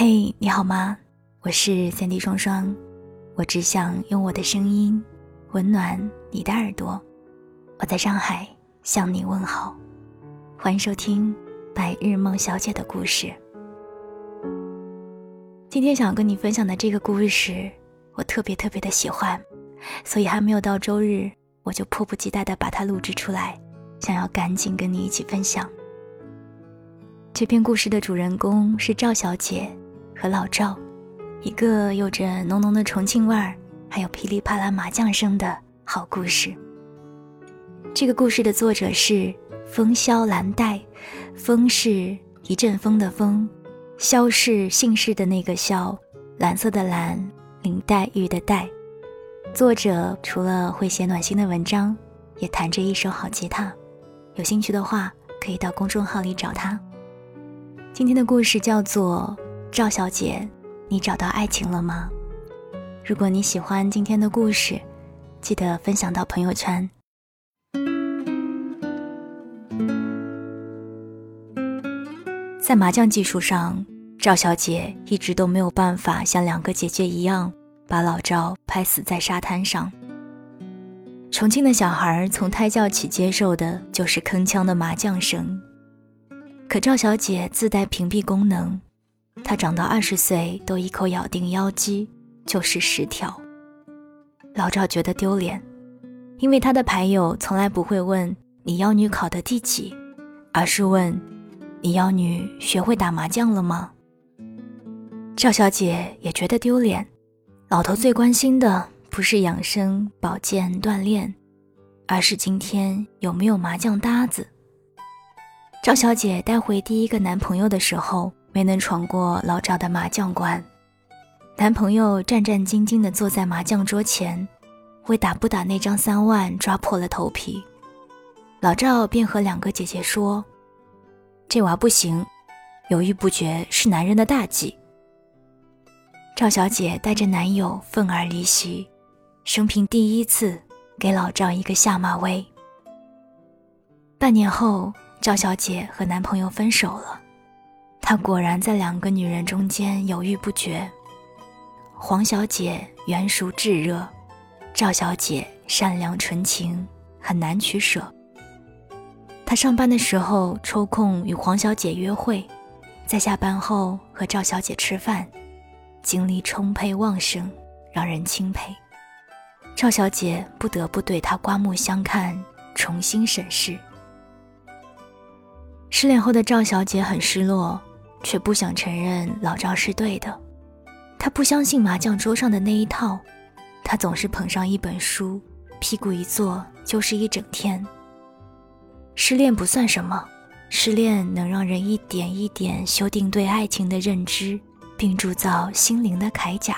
嘿，你好吗？我是三 D 双双，我只想用我的声音温暖你的耳朵。我在上海向你问好，欢迎收听《白日梦小姐的故事》。今天想跟你分享的这个故事，我特别特别的喜欢，所以还没有到周日，我就迫不及待的把它录制出来，想要赶紧跟你一起分享。这篇故事的主人公是赵小姐和老赵，一个有着浓浓的重庆味儿，还有噼里啪啦麻将声的好故事。这个故事的作者是风萧兰黛，风是一阵风的风，萧是姓氏的那个萧，蓝色的蓝，林黛玉的黛。作者除了会写暖心的文章，也弹着一手好吉他。有兴趣的话，可以到公众号里找他。今天的故事叫做《赵小姐，你找到爱情了吗？》如果你喜欢今天的故事，记得分享到朋友圈。在麻将技术上，赵小姐一直都没有办法像两个姐姐一样把老赵拍死在沙滩上。重庆的小孩从胎教起接受的就是铿锵的麻将声。可赵小姐自带屏蔽功能，他长到二十岁都一口咬定腰肌就是十条。老赵觉得丢脸，因为他的牌友从来不会问你妖女考的第几，而是问你妖女学会打麻将了吗？赵小姐也觉得丢脸，老头最关心的不是养生保健锻炼，而是今天有没有麻将搭子。赵小姐带回第一个男朋友的时候，没能闯过老赵的麻将关。男朋友战战兢兢地坐在麻将桌前，为打不打那张三万抓破了头皮。老赵便和两个姐姐说：“这娃不行，犹豫不决是男人的大忌。”赵小姐带着男友愤而离席，生平第一次给老赵一个下马威。半年后。赵小姐和男朋友分手了，他果然在两个女人中间犹豫不决。黄小姐圆熟炙热，赵小姐善良纯情，很难取舍。他上班的时候抽空与黄小姐约会，在下班后和赵小姐吃饭，精力充沛旺盛，让人钦佩。赵小姐不得不对他刮目相看，重新审视。失恋后的赵小姐很失落，却不想承认老赵是对的。他不相信麻将桌上的那一套，他总是捧上一本书，屁股一坐就是一整天。失恋不算什么，失恋能让人一点一点修订对爱情的认知，并铸造心灵的铠甲。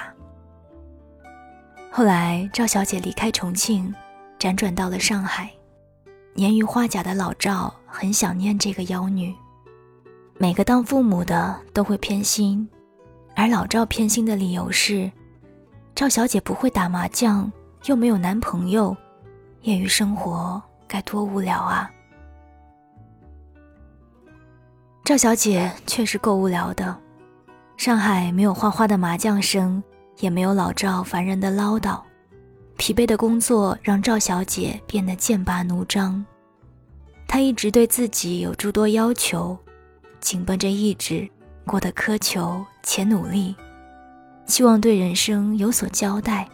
后来，赵小姐离开重庆，辗转到了上海。年逾花甲的老赵很想念这个妖女。每个当父母的都会偏心，而老赵偏心的理由是：赵小姐不会打麻将，又没有男朋友，业余生活该多无聊啊！赵小姐确实够无聊的。上海没有哗哗的麻将声，也没有老赵烦人的唠叨。疲惫的工作让赵小姐变得剑拔弩张，她一直对自己有诸多要求，紧绷着意志，过得苛求且努力，希望对人生有所交代。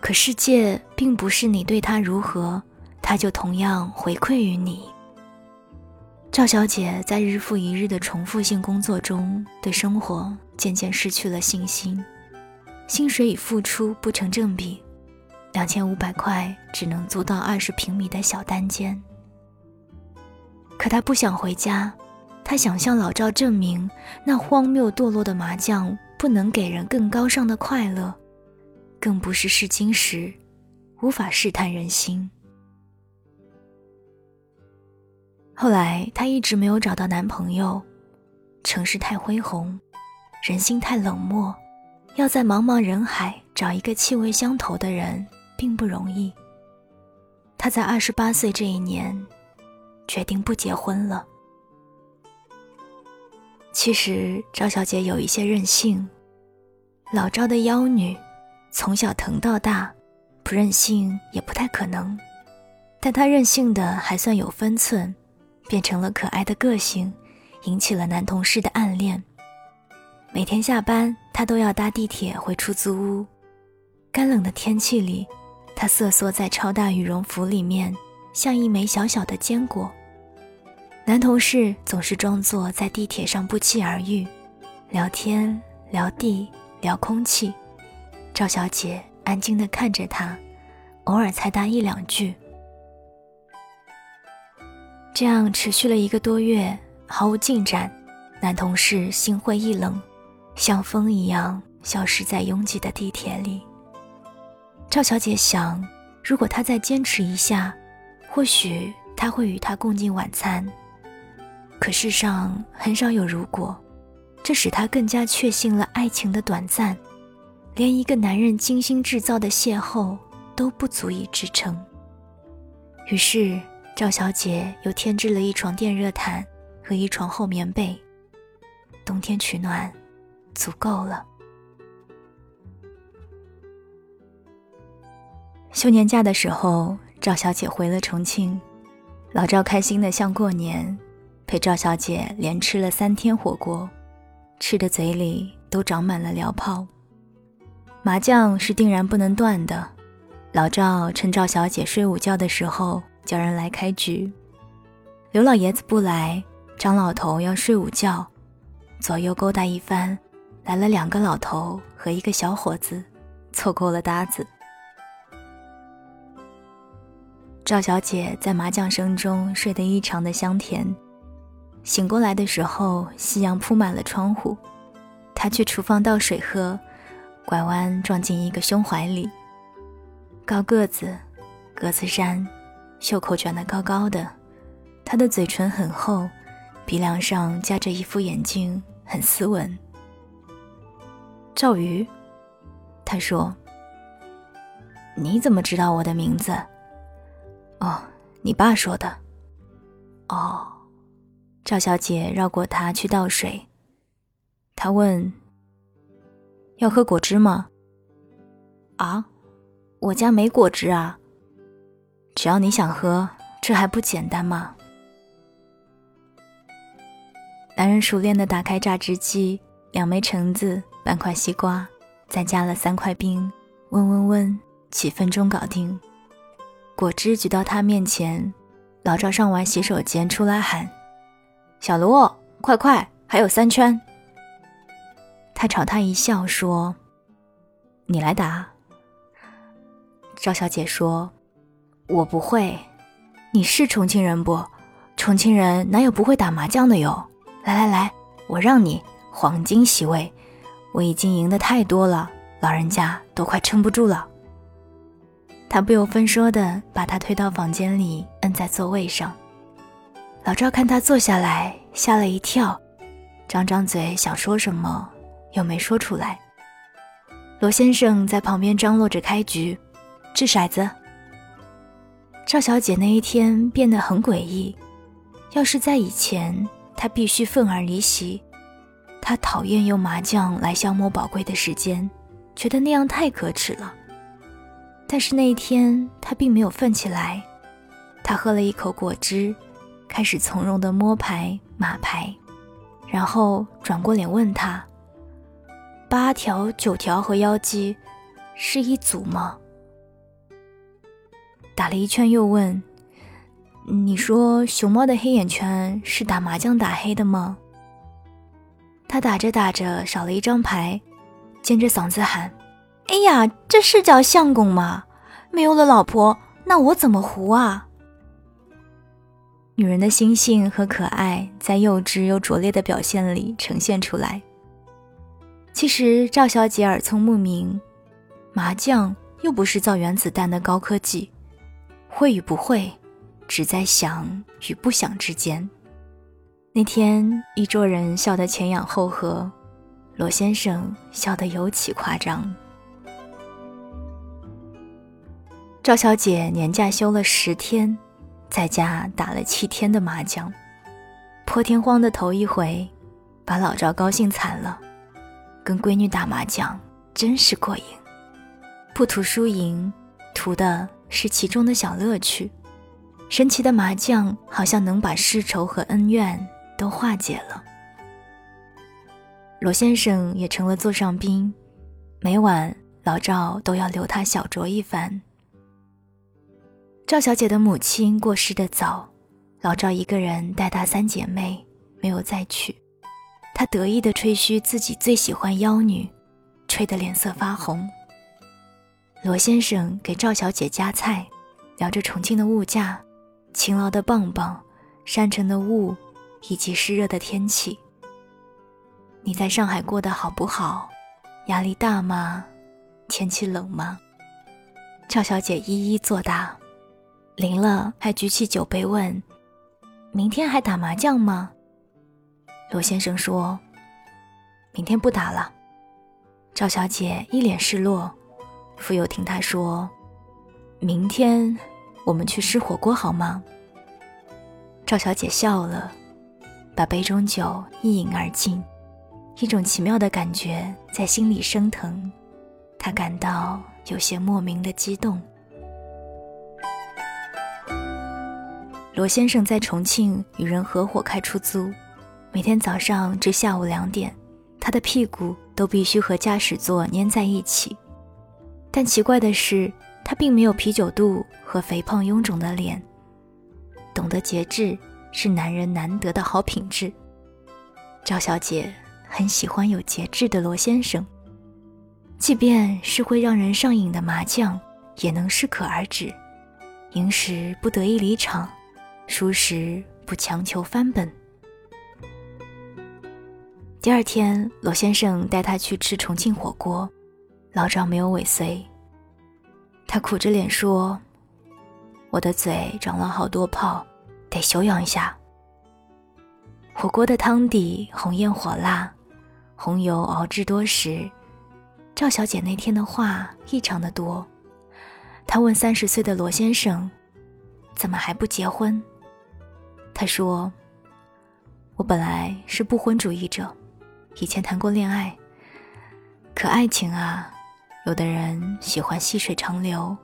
可世界并不是你对他如何，他就同样回馈于你。赵小姐在日复一日的重复性工作中，对生活渐渐失去了信心。薪水与付出不成正比，两千五百块只能租到二十平米的小单间。可他不想回家，他想向老赵证明，那荒谬堕落的麻将不能给人更高尚的快乐，更不是试金石，无法试探人心。后来她一直没有找到男朋友，城市太恢宏，人心太冷漠。要在茫茫人海找一个气味相投的人，并不容易。她在二十八岁这一年，决定不结婚了。其实赵小姐有一些任性，老赵的妖女，从小疼到大，不任性也不太可能。但她任性的还算有分寸，变成了可爱的个性，引起了男同事的暗恋。每天下班，她都要搭地铁回出租屋。干冷的天气里，她瑟缩在超大羽绒服里面，像一枚小小的坚果。男同事总是装作在地铁上不期而遇，聊天、聊地、聊空气。赵小姐安静地看着他，偶尔才答一两句。这样持续了一个多月，毫无进展。男同事心灰意冷，像风一样消失在拥挤的地铁里。赵小姐想，如果他再坚持一下，或许他会与他共进晚餐。可世上很少有如果，这使他更加确信了爱情的短暂，连一个男人精心制造的邂逅都不足以支撑。于是赵小姐又添置了一床电热毯和一床厚棉被，冬天取暖，足够了。休年假的时候，赵小姐回了重庆，老赵开心的像过年。陪赵小姐连吃了三天火锅，吃的嘴里都长满了燎泡。麻将是定然不能断的。老赵趁赵小姐睡午觉的时候叫人来开局。刘老爷子不来，张老头要睡午觉，左右勾搭一番，来了两个老头和一个小伙子，凑够了搭子。赵小姐在麻将声中睡得异常的香甜。醒过来的时候，夕阳铺满了窗户。他去厨房倒水喝，拐弯撞进一个胸怀里。高个子，格子衫，袖口卷得高高的。他的嘴唇很厚，鼻梁上夹着一副眼镜，很斯文。赵瑜，他说：“你怎么知道我的名字？”哦，你爸说的。哦。赵小姐绕过他去倒水。他问：“要喝果汁吗？”“啊，我家没果汁啊。”“只要你想喝，这还不简单吗？”男人熟练地打开榨汁机，两枚橙子，半块西瓜，再加了三块冰，温温温，几分钟搞定。果汁举到他面前，老赵上完洗手间出来喊。小卢，快快，还有三圈。他朝他一笑，说：“你来打。”赵小姐说：“我不会。你是重庆人不？重庆人哪有不会打麻将的哟？来来来，我让你黄金席位。我已经赢得太多了，老人家都快撑不住了。”他不由分说的把他推到房间里，摁在座位上。老赵看他坐下来，吓了一跳，张张嘴想说什么，又没说出来。罗先生在旁边张罗着开局，掷骰子。赵小姐那一天变得很诡异，要是在以前，她必须愤而离席。她讨厌用麻将来消磨宝贵的时间，觉得那样太可耻了。但是那一天，她并没有愤起来，她喝了一口果汁。开始从容的摸牌码牌，然后转过脸问他：“八条、九条和妖姬是一组吗？”打了一圈又问：“你说熊猫的黑眼圈是打麻将打黑的吗？”他打着打着少了一张牌，尖着嗓子喊：“哎呀，这是叫相公吗？没有了老婆，那我怎么胡啊？”女人的心性和可爱，在幼稚又拙劣的表现里呈现出来。其实赵小姐耳聪目明，麻将又不是造原子弹的高科技，会与不会，只在想与不想之间。那天一桌人笑得前仰后合，罗先生笑得尤其夸张。赵小姐年假休了十天。在家打了七天的麻将，破天荒的头一回，把老赵高兴惨了。跟闺女打麻将真是过瘾，不图输赢，图的是其中的小乐趣。神奇的麻将好像能把世仇和恩怨都化解了。罗先生也成了座上宾，每晚老赵都要留他小酌一番。赵小姐的母亲过世的早，老赵一个人带大三姐妹，没有再娶。他得意地吹嘘自己最喜欢妖女，吹得脸色发红。罗先生给赵小姐夹菜，聊着重庆的物价、勤劳的棒棒、山城的雾，以及湿热的天气。你在上海过得好不好？压力大吗？天气冷吗？赵小姐一一作答。临了，还举起酒杯问：“明天还打麻将吗？”罗先生说：“明天不打了。”赵小姐一脸失落，傅友听她说：“明天我们去吃火锅好吗？”赵小姐笑了，把杯中酒一饮而尽，一种奇妙的感觉在心里升腾，她感到有些莫名的激动。罗先生在重庆与人合伙开出租。每天早上至下午两点，他的屁股都必须和驾驶座粘在一起。但奇怪的是，他并没有啤酒肚和肥胖臃肿的脸。懂得节制是男人难得的好品质。赵小姐很喜欢有节制的罗先生，即便是会让人上瘾的麻将，也能适可而止。赢时不得意离场，输时不强求翻本。第二天，罗先生带他去吃重庆火锅，老赵没有尾随。他苦着脸说：“我的嘴长了好多泡，得休养一下。”火锅的汤底红艳火辣，红油熬制多时。赵小姐那天的话异常的多，她问三十岁的罗先生：“怎么还不结婚？”他说：“我本来是不婚主义者。”以前谈过恋爱，可爱情啊，有的人喜欢细水长流，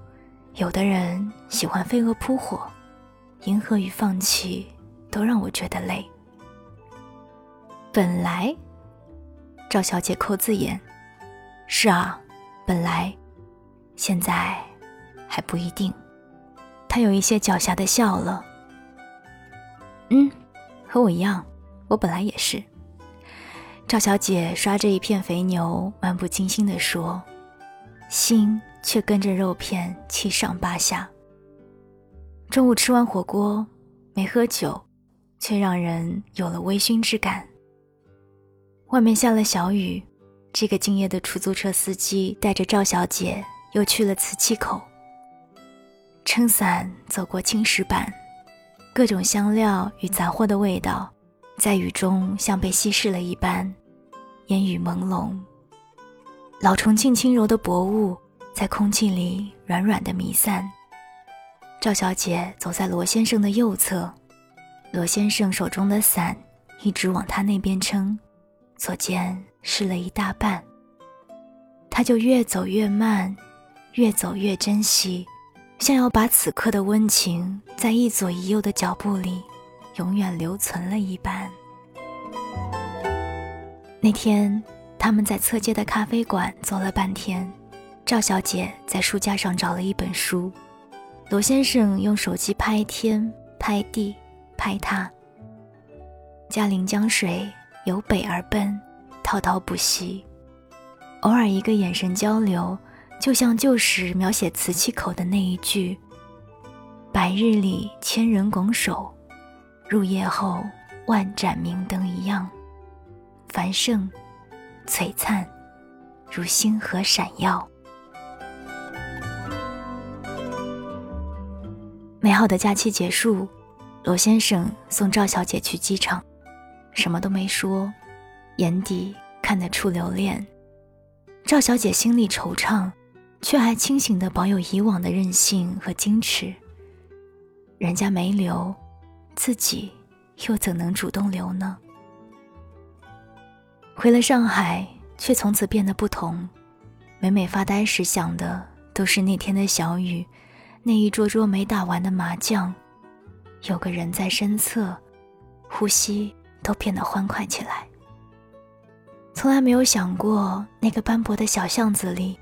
有的人喜欢飞蛾扑火，迎合与放弃都让我觉得累。本来，赵小姐扣字眼，是啊，本来，现在还不一定。她有一些狡黠的笑了。嗯，和我一样，我本来也是。赵小姐刷着一片肥牛，漫不经心地说：“心却跟着肉片七上八下。”中午吃完火锅，没喝酒，却让人有了微醺之感。外面下了小雨，这个敬业的出租车司机带着赵小姐又去了瓷器口。撑伞走过青石板，各种香料与杂货的味道，在雨中像被稀释了一般。烟雨朦胧，老重庆轻柔的薄雾在空气里软软的弥散。赵小姐走在罗先生的右侧，罗先生手中的伞一直往他那边撑，左肩湿了一大半。他就越走越慢，越走越珍惜，像要把此刻的温情在一左一右的脚步里永远留存了一般。那天，他们在侧街的咖啡馆坐了半天。赵小姐在书架上找了一本书，罗先生用手机拍天、拍地、拍他。嘉陵江水由北而奔，滔滔不息。偶尔一个眼神交流，就像旧时描写瓷器口的那一句：“白日里千人拱手，入夜后万盏明灯一样。”繁盛、璀璨，如星河闪耀。美好的假期结束，罗先生送赵小姐去机场，什么都没说，眼底看得出留恋。赵小姐心里惆怅，却还清醒的保有以往的任性和矜持。人家没留，自己又怎能主动留呢？回了上海，却从此变得不同。每每发呆时想的都是那天的小雨，那一桌桌没打完的麻将，有个人在身侧，呼吸都变得欢快起来。从来没有想过，那个斑驳的小巷子里，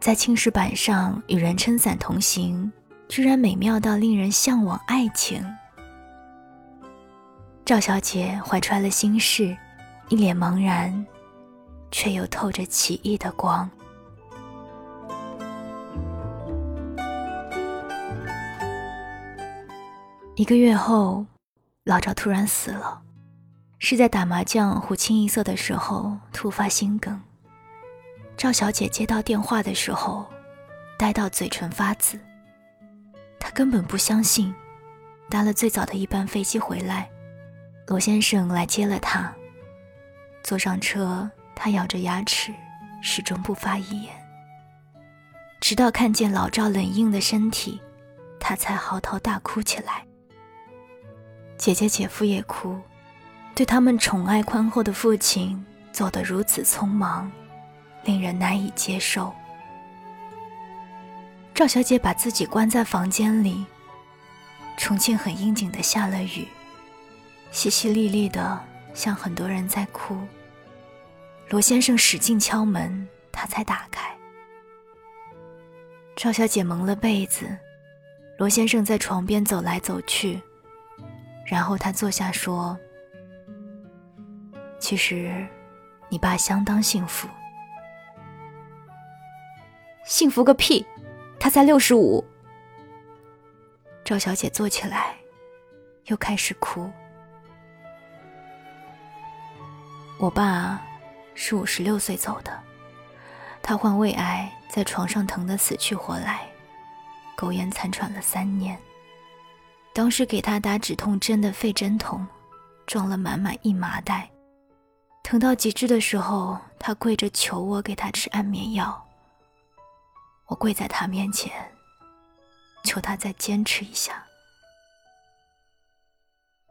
在青石板上与人撑伞同行，居然美妙到令人向往爱情。赵小姐怀揣了心事，一脸茫然，却又透着奇异的光。一个月后，老赵突然死了，是在打麻将胡清一色的时候突发心梗。赵小姐接到电话的时候，呆到嘴唇发紫。她根本不相信，搭了最早的一班飞机回来，罗先生来接了她。坐上车，她咬着牙齿，始终不发一言。直到看见老赵冷硬的身体，她才嚎啕大哭起来。姐姐、姐夫也哭，对他们宠爱宽厚的父亲走得如此匆忙，令人难以接受。赵小姐把自己关在房间里。重庆很应景的下了雨，淅淅沥沥的，像很多人在哭。罗先生使劲敲门，她才打开。赵小姐蒙了被子，罗先生在床边走来走去。然后他坐下说：“其实，你爸相当幸福。幸福个屁！他才六十五。”赵小姐坐起来，又开始哭。我爸是五十六岁走的，他患胃癌，在床上疼得死去活来，苟延残喘了三年。当时给他打止痛针的肺针筒，装了满满一麻袋。疼到极致的时候，他跪着求我给他吃安眠药。我跪在他面前，求他再坚持一下。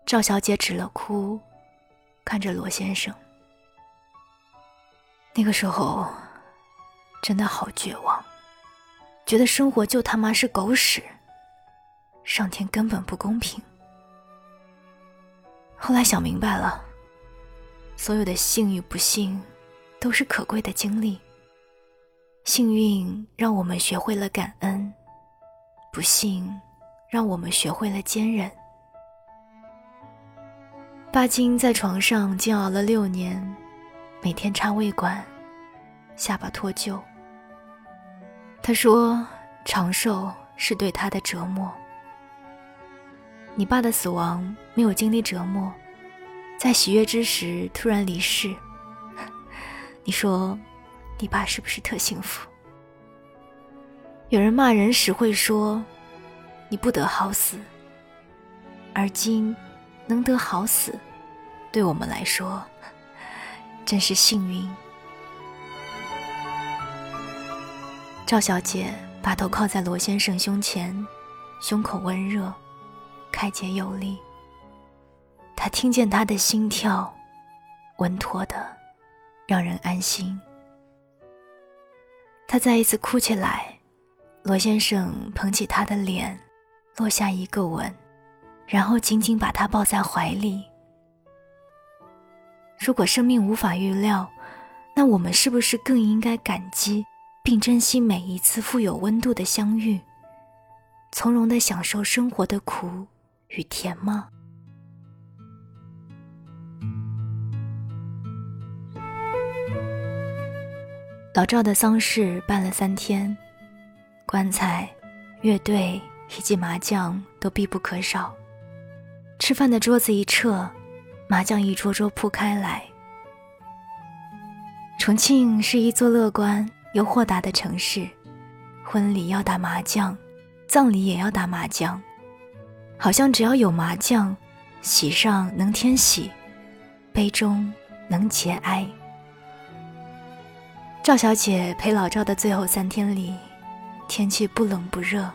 赵小姐止了哭，看着罗先生。那个时候，真的好绝望，觉得生活就他妈是狗屎。上天根本不公平。后来想明白了，所有的幸与不幸，都是可贵的经历。幸运让我们学会了感恩，不幸让我们学会了坚韧。巴金在床上煎熬了六年，每天插胃管，下巴脱臼。他说：“长寿是对他的折磨。”你爸的死亡没有经历折磨，在喜悦之时突然离世。你说，你爸是不是特幸福？有人骂人时会说，你不得好死。而今能得好死，对我们来说真是幸运。赵小姐把头靠在罗先生胸前，胸口温热。开解有力，他听见他的心跳，稳妥的，让人安心。他再一次哭起来，罗先生捧起他的脸，落下一个吻，然后紧紧把他抱在怀里。如果生命无法预料，那我们是不是更应该感激并珍惜每一次富有温度的相遇，从容的享受生活的苦？与甜吗？老赵的丧事办了三天，棺材、乐队以及麻将都必不可少。吃饭的桌子一撤，麻将一桌桌铺开来。重庆是一座乐观又豁达的城市，婚礼要打麻将，葬礼也要打麻将。好像只要有麻将，喜上能添喜，悲中能节哀。赵小姐陪老赵的最后三天里，天气不冷不热，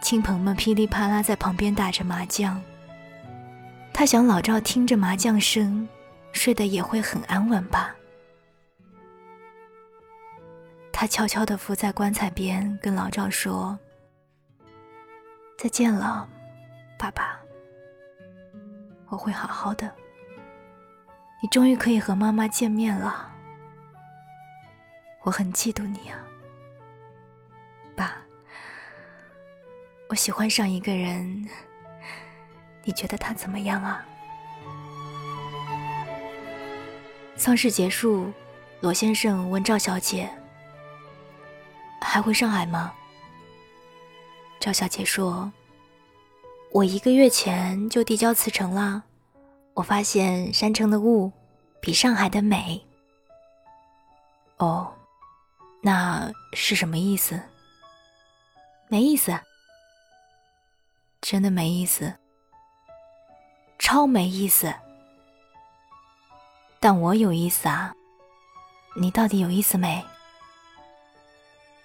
亲朋们噼里啪啦在旁边打着麻将。她想老赵听着麻将声，睡得也会很安稳吧。他悄悄地伏在棺材边，跟老赵说：“再见了，爸爸。我会好好的。你终于可以和妈妈见面了。我很嫉妒你啊，爸。我喜欢上一个人，你觉得他怎么样啊？”丧事结束，罗先生问赵小姐。还回上海吗？赵小姐说：“我一个月前就递交辞呈了。我发现山城的雾比上海的美。”哦，那是什么意思？没意思，真的没意思，超没意思。但我有意思啊！你到底有意思没？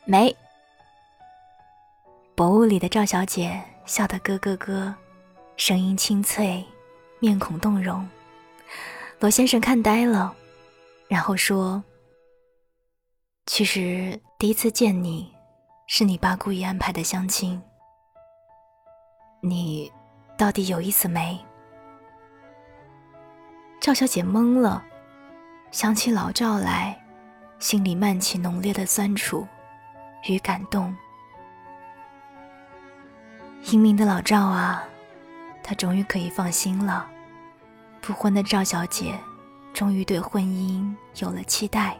没。薄雾里的赵小姐笑得咯咯咯，声音清脆，面孔动容。罗先生看呆了，然后说：“其实第一次见你，是你爸故意安排的相亲。你到底有意思没？”赵小姐懵了，想起老赵来，心里漫起浓烈的酸楚。与感动，英明的老赵啊，他终于可以放心了。不婚的赵小姐，终于对婚姻有了期待。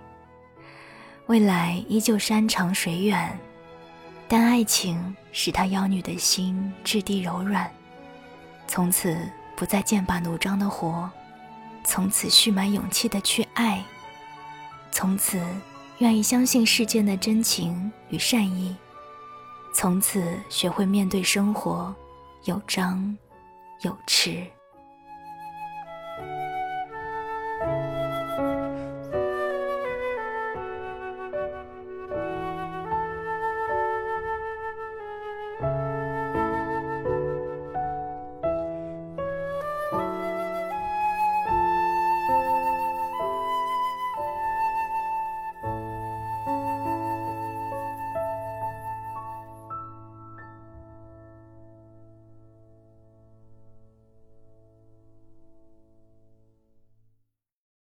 未来依旧山长水远，但爱情使她妖女的心质地柔软，从此不再剑拔弩张的活，从此蓄满勇气的去爱，从此。愿意相信世间的真情与善意，从此学会面对生活，有张有弛。